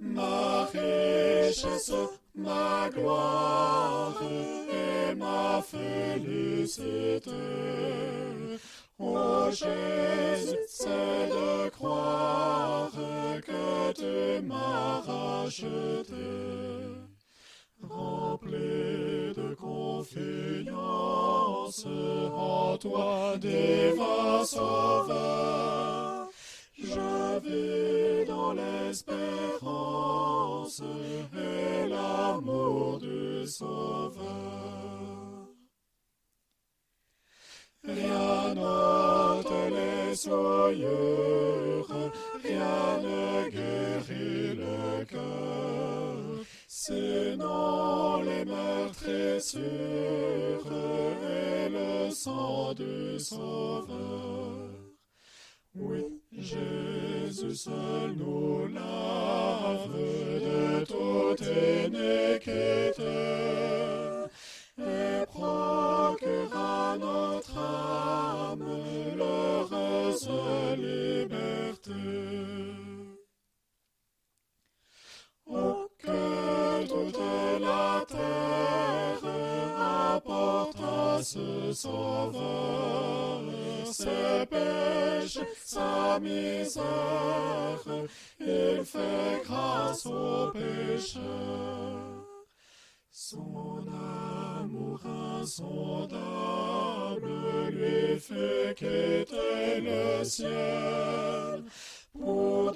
ma richesse, ma gloire et ma félicité. Oh Jésus, c'est de croire que tu m'as racheté. Rempli de confiance en toi, divin sauveur, je vis l'espérance et l'amour du sauveur. Rien n'ôte les soyures, rien ne guérit le cœur, sinon les meurtrissures et le sang du Sauveur. Jésus seul nous lave de toute iniquité et procure à notre âme l'heureuse liberté. Oh, que toute la terre apporte à ce sauveur ses péchés, sa misère, il fait grâce aux pécheurs. Son amour insondable lui fait quitter le ciel pour